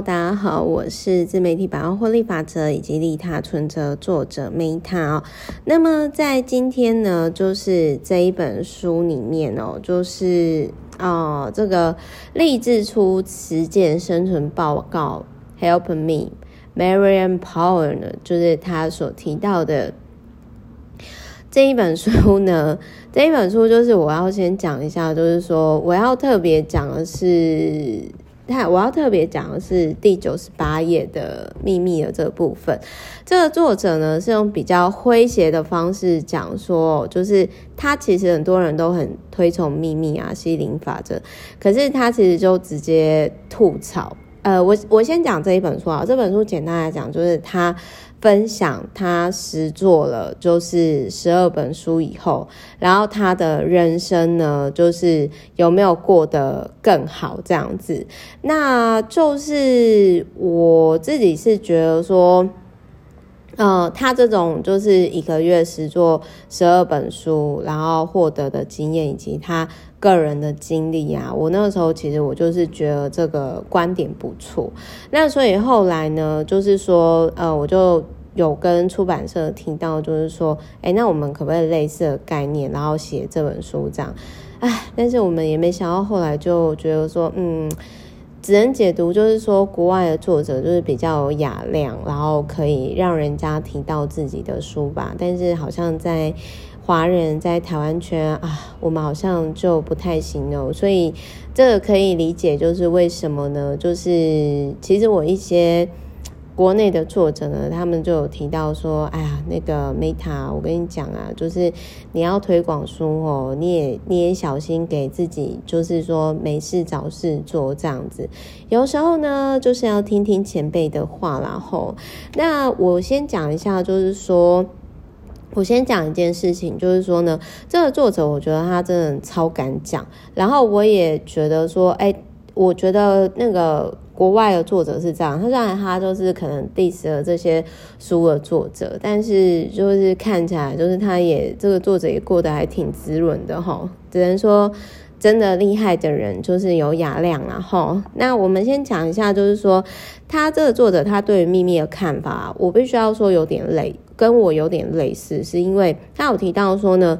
大家好，我是自媒体百万获利法则以及利他存折作者 Meta 哦。那么在今天呢，就是这一本书里面哦，就是哦这个励志出实践生存报告 Help Me，Marianne Power 呢，就是他所提到的这一本书呢。这一本书就是我要先讲一下，就是说我要特别讲的是。那我要特别讲的是第九十八页的秘密的这部分。这个作者呢是用比较诙谐的方式讲说，就是他其实很多人都很推崇秘密啊、吸引力法则，可是他其实就直接吐槽。呃，我我先讲这一本书啊，这本书简单来讲就是他。分享他实作了，就是十二本书以后，然后他的人生呢，就是有没有过得更好这样子？那就是我自己是觉得说，呃，他这种就是一个月实作十二本书，然后获得的经验以及他个人的经历啊，我那个时候其实我就是觉得这个观点不错。那所以后来呢，就是说，呃，我就。有跟出版社提到，就是说，哎，那我们可不可以类似的概念，然后写这本书这样？哎，但是我们也没想到，后来就觉得说，嗯，只能解读就是说，国外的作者就是比较有雅量，然后可以让人家提到自己的书吧。但是好像在华人在台湾圈啊，我们好像就不太行哦。所以这个可以理解，就是为什么呢？就是其实我一些。国内的作者呢，他们就有提到说，哎呀，那个 Meta，我跟你讲啊，就是你要推广书哦，你也你也小心给自己，就是说没事找事做这样子。有时候呢，就是要听听前辈的话啦吼。那我先讲一下，就是说，我先讲一件事情，就是说呢，这个作者我觉得他真的超敢讲，然后我也觉得说，哎，我觉得那个。国外的作者是这样，他虽然他就是可能 diss 了这些书的作者，但是就是看起来就是他也这个作者也过得还挺滋润的齁，只能说真的厉害的人就是有雅量啊齁。那我们先讲一下，就是说他这个作者他对于秘密的看法，我必须要说有点类，跟我有点类似，是因为他有提到说呢。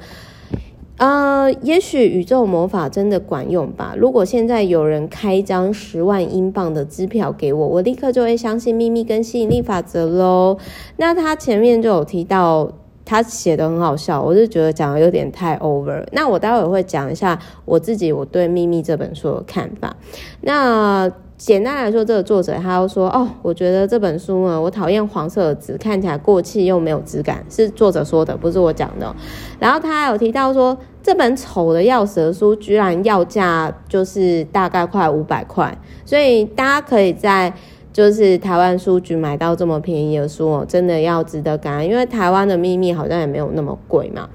呃，也许宇宙魔法真的管用吧。如果现在有人开一张十万英镑的支票给我，我立刻就会相信秘密跟吸引力法则喽。那他前面就有提到，他写的很好笑，我就觉得讲的有点太 over。那我待会会讲一下我自己我对秘密这本书的看法。那。简单来说，这个作者他又说：“哦，我觉得这本书呢，我讨厌黄色的纸，看起来过气又没有质感。”是作者说的，不是我讲的。然后他还有提到说，这本丑的要死的书，居然要价就是大概快五百块，所以大家可以在就是台湾书局买到这么便宜的书哦，真的要值得感恩，因为台湾的秘密好像也没有那么贵嘛。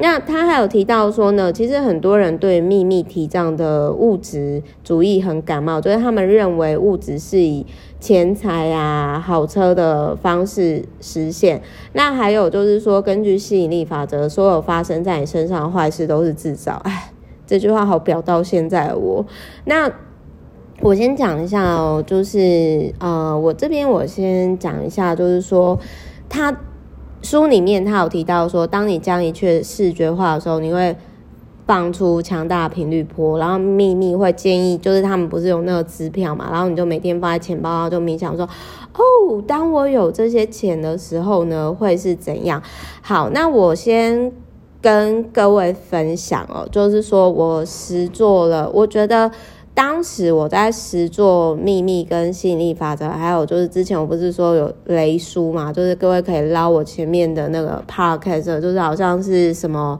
那他还有提到说呢，其实很多人对秘密提倡的物质主义很感冒，就是他们认为物质是以钱财啊、好车的方式实现。那还有就是说，根据吸引力法则，所有发生在你身上的坏事都是制造。哎，这句话好表到现在我。那我先讲一下哦，就是呃，我这边我先讲一下，就是说他。书里面他有提到说，当你将一切视觉化的时候，你会放出强大的频率波，然后秘密会建议，就是他们不是有那个支票嘛，然后你就每天放在钱包，然后就冥想说，哦，当我有这些钱的时候呢，会是怎样？好，那我先跟各位分享哦，就是说我实做了，我觉得。当时我在实作秘密跟吸引力法则，还有就是之前我不是说有雷书嘛，就是各位可以捞我前面的那个 podcast，就是好像是什么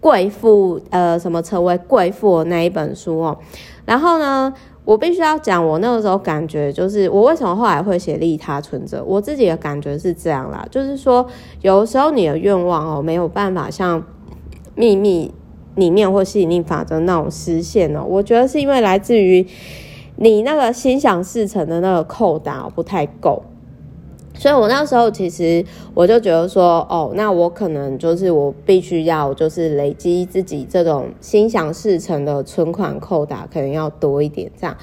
贵妇呃什么成为贵妇那一本书哦。然后呢，我必须要讲，我那个时候感觉就是我为什么后来会写利他存折，我自己的感觉是这样啦，就是说有时候你的愿望哦没有办法像秘密。里面或吸引力法则那种实现哦，我觉得是因为来自于你那个心想事成的那个扣打不太够。所以我那时候其实我就觉得说，哦，那我可能就是我必须要就是累积自己这种心想事成的存款扣打，可能要多一点这样。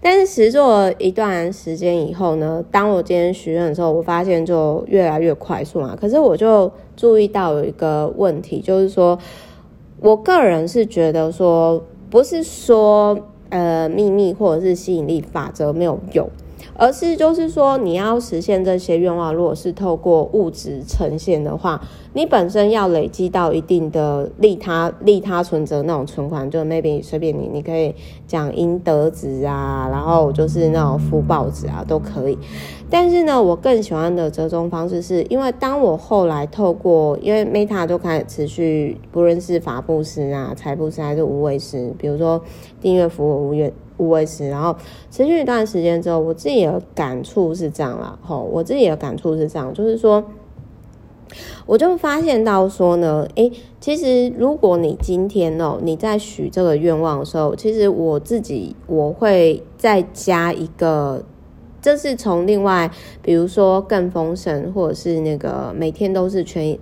但是实做一段时间以后呢，当我今天许愿的时候，我发现就越来越快速嘛。可是我就注意到有一个问题，就是说我个人是觉得说，不是说呃秘密或者是吸引力法则没有用。而是就是说，你要实现这些愿望，如果是透过物质呈现的话，你本身要累积到一定的利他利他存折那种存款，就 maybe 随便你，你可以讲阴德值啊，然后就是那种福报值啊都可以。但是呢，我更喜欢的折中方式是，因为当我后来透过，因为 Meta 就开始持续，不论是法布施啊、财布施还是无畏施，比如说订阅服务无愿。无畏施，然后持续一段时间之后，我自己的感触是这样啦。吼，我自己的感触是这样，就是说，我就发现到说呢，诶，其实如果你今天哦，你在许这个愿望的时候，其实我自己我会再加一个，这是从另外，比如说更丰盛，或者是那个每天都是全。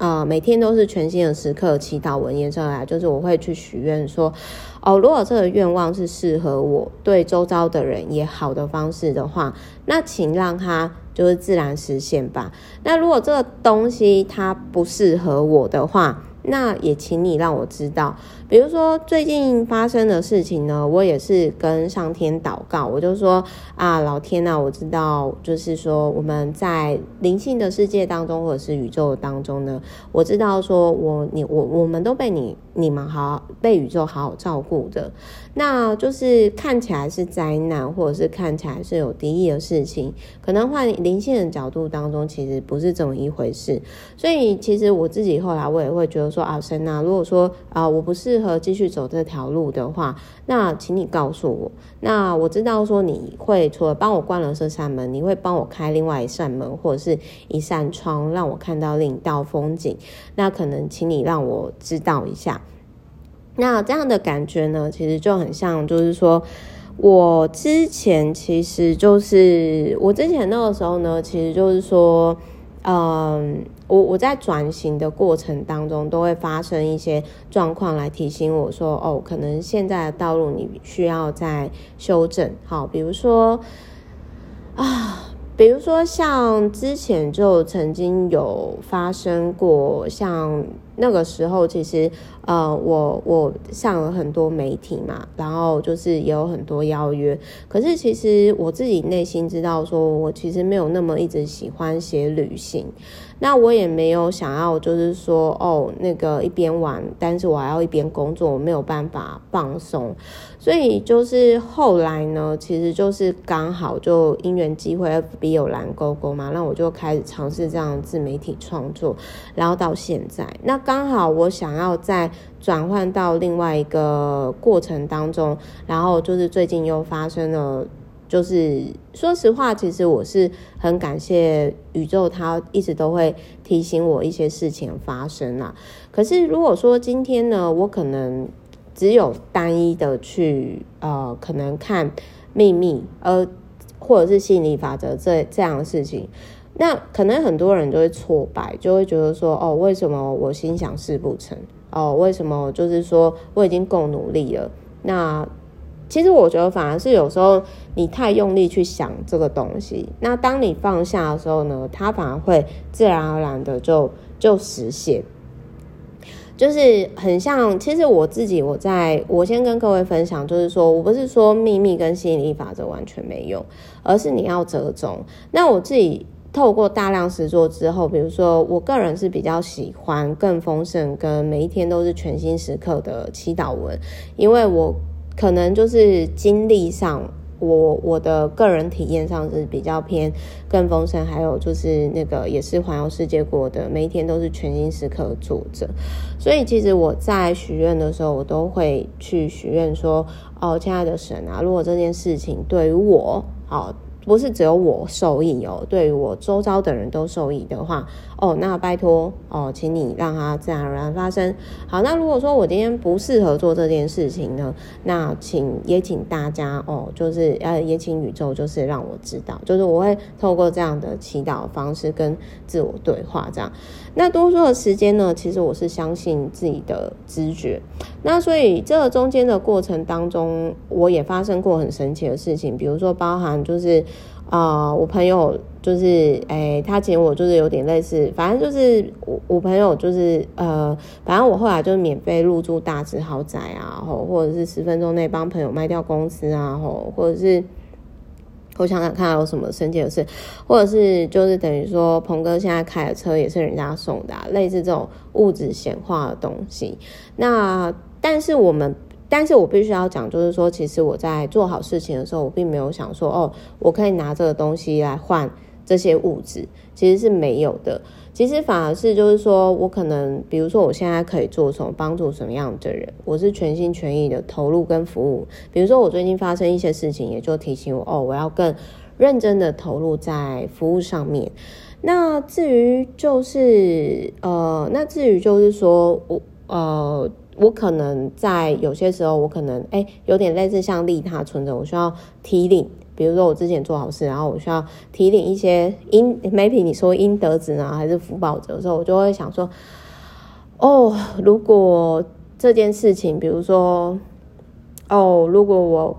啊、每天都是全新的时刻，祈祷文延伸来，就是我会去许愿说，哦，如果这个愿望是适合我，对周遭的人也好的方式的话，那请让它就是自然实现吧。那如果这个东西它不适合我的话，那也请你让我知道，比如说最近发生的事情呢，我也是跟上天祷告，我就说啊，老天呐，我知道，就是说我们在灵性的世界当中，或者是宇宙当中呢，我知道说我你我我们都被你你们好被宇宙好好照顾的，那就是看起来是灾难，或者是看起来是有敌意的事情，可能换灵性的角度当中，其实不是这么一回事，所以其实我自己后来我也会觉得。说阿神啊，如果说啊我不是适合继续走这条路的话，那请你告诉我。那我知道说你会除了帮我关了这扇门，你会帮我开另外一扇门或者是一扇窗，让我看到另一道风景。那可能请你让我知道一下。那这样的感觉呢，其实就很像，就是说我之前其实就是我之前那个时候呢，其实就是说。嗯，我我在转型的过程当中，都会发生一些状况来提醒我说，哦，可能现在的道路你需要再修正。好，比如说啊。比如说，像之前就曾经有发生过，像那个时候，其实呃，我我上了很多媒体嘛，然后就是也有很多邀约。可是其实我自己内心知道，说我其实没有那么一直喜欢写旅行，那我也没有想要就是说哦，那个一边玩，但是我还要一边工作，我没有办法放松。所以就是后来呢，其实就是刚好就因缘机会，FB 有蓝勾勾嘛，那我就开始尝试这样自媒体创作，然后到现在，那刚好我想要再转换到另外一个过程当中，然后就是最近又发生了，就是说实话，其实我是很感谢宇宙，它一直都会提醒我一些事情发生了。可是如果说今天呢，我可能。只有单一的去呃，可能看秘密，呃，或者是吸引力法则这这样的事情，那可能很多人就会挫败，就会觉得说，哦，为什么我心想事不成？哦，为什么就是说我已经够努力了？那其实我觉得反而是有时候你太用力去想这个东西，那当你放下的时候呢，它反而会自然而然的就就实现。就是很像，其实我自己，我在我先跟各位分享，就是说我不是说秘密跟吸引力法则完全没用，而是你要折中。那我自己透过大量实作之后，比如说我个人是比较喜欢更丰盛跟每一天都是全新时刻的祈祷文，因为我可能就是经历上。我我的个人体验上是比较偏更丰盛，还有就是那个也是环游世界过的，每一天都是全新时刻的作者。所以其实我在许愿的时候，我都会去许愿说：“哦，亲爱的神啊，如果这件事情对于我，好，不是只有我受益哦，对于我周遭的人都受益的话，哦，那拜托哦，请你让它自然而然发生。好，那如果说我今天不适合做这件事情呢，那请也请大家哦，就是呃，也请宇宙就是让我知道，就是我会透过这样的祈祷方式跟自我对话这样。那多数的时间呢，其实我是相信自己的直觉。那所以这个中间的过程当中，我也发生过很神奇的事情，比如说包含就是。啊、我朋友就是，诶、他请我就是有点类似，反正就是我我朋友就是，呃，反正我后来就免费入住大直豪宅啊，吼，或者是十分钟内帮朋友卖掉公司啊，吼，或者是我想想看有什么升级的事，或者是就是等于说鹏哥现在开的车也是人家送的、类似这种物质显化的东西。那但是我们。但是我必须要讲，就是说，其实我在做好事情的时候，我并没有想说，哦，我可以拿这个东西来换这些物质，其实是没有的。其实反而是就是说我可能，比如说我现在可以做什么，帮助什么样的人，我是全心全意的投入跟服务。比如说我最近发生一些事情，也就提醒我，哦，我要更认真的投入在服务上面。那至于就是，呃，那至于就是说我，呃。我可能在有些时候，我可能哎、有点类似像利他存折，我需要提领。比如说我之前做好事，然后我需要提领一些应，maybe 你说应得值呢，还是福报值的时候，我就会想说，哦，如果这件事情，比如说，哦，如果我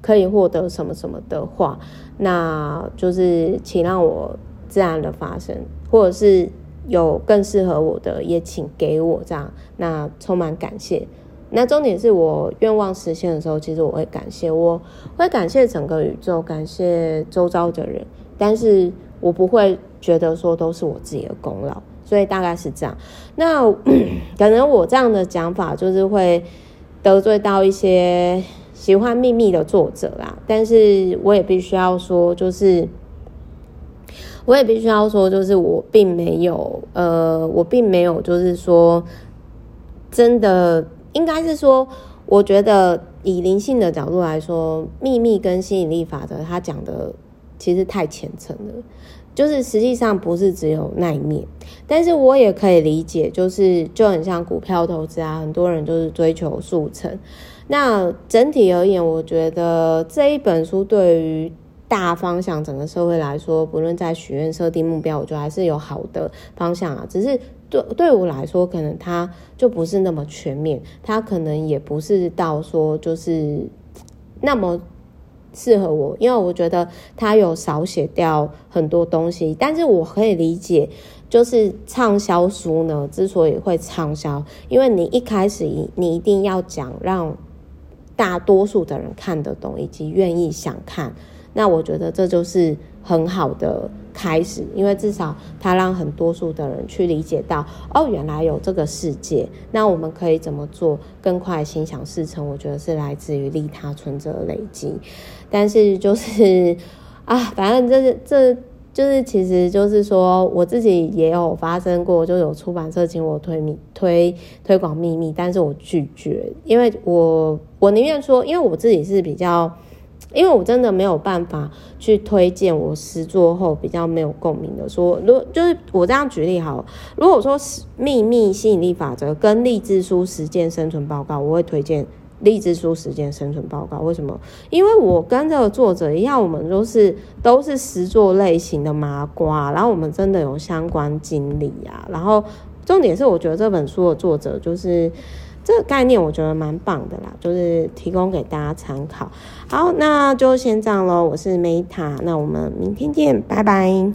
可以获得什么什么的话，那就是请让我自然的发生，或者是。有更适合我的，也请给我这样。那充满感谢。那重点是我愿望实现的时候，其实我会感谢，我会感谢整个宇宙，感谢周遭的人，但是我不会觉得说都是我自己的功劳。所以大概是这样。那 可能我这样的讲法就是会得罪到一些喜欢秘密的作者啦，但是我也必须要说，就是。我也必须要说，就是我并没有，呃，我并没有，就是说，真的应该是说，我觉得以灵性的角度来说，秘密跟吸引力法则，他讲的其实太浅层了，就是实际上不是只有那一面，但是我也可以理解，就是就很像股票投资啊，很多人就是追求速成。那整体而言，我觉得这一本书对于。大方向，整个社会来说，不论在许愿、设定目标，我觉得还是有好的方向啊。只是对对我来说，可能它就不是那么全面，它可能也不是到说就是那么适合我，因为我觉得它有少写掉很多东西。但是我可以理解，就是畅销书呢，之所以会畅销，因为你一开始你一定要讲让大多数的人看得懂，以及愿意想看。那我觉得这就是很好的开始，因为至少它让很多数的人去理解到，哦，原来有这个世界。那我们可以怎么做更快心想事成？我觉得是来自于利他存折累积。但是就是 啊，反正这是这就是其实就是说，我自己也有发生过，就有出版社请我推秘推推广秘密，但是我拒绝，因为我我宁愿说，因为我自己是比较。因为我真的没有办法去推荐我实作后比较没有共鸣的说，如就是我这样举例好了，如果说秘密吸引力法则跟励志书实践生存报告，我会推荐励志书实践生存报告。为什么？因为我跟这个作者一样，我们都是都是实作类型的麻瓜，然后我们真的有相关经历啊。然后重点是，我觉得这本书的作者就是。这个概念我觉得蛮棒的啦，就是提供给大家参考。好，那就先这样喽。我是 Meta，那我们明天见，拜拜。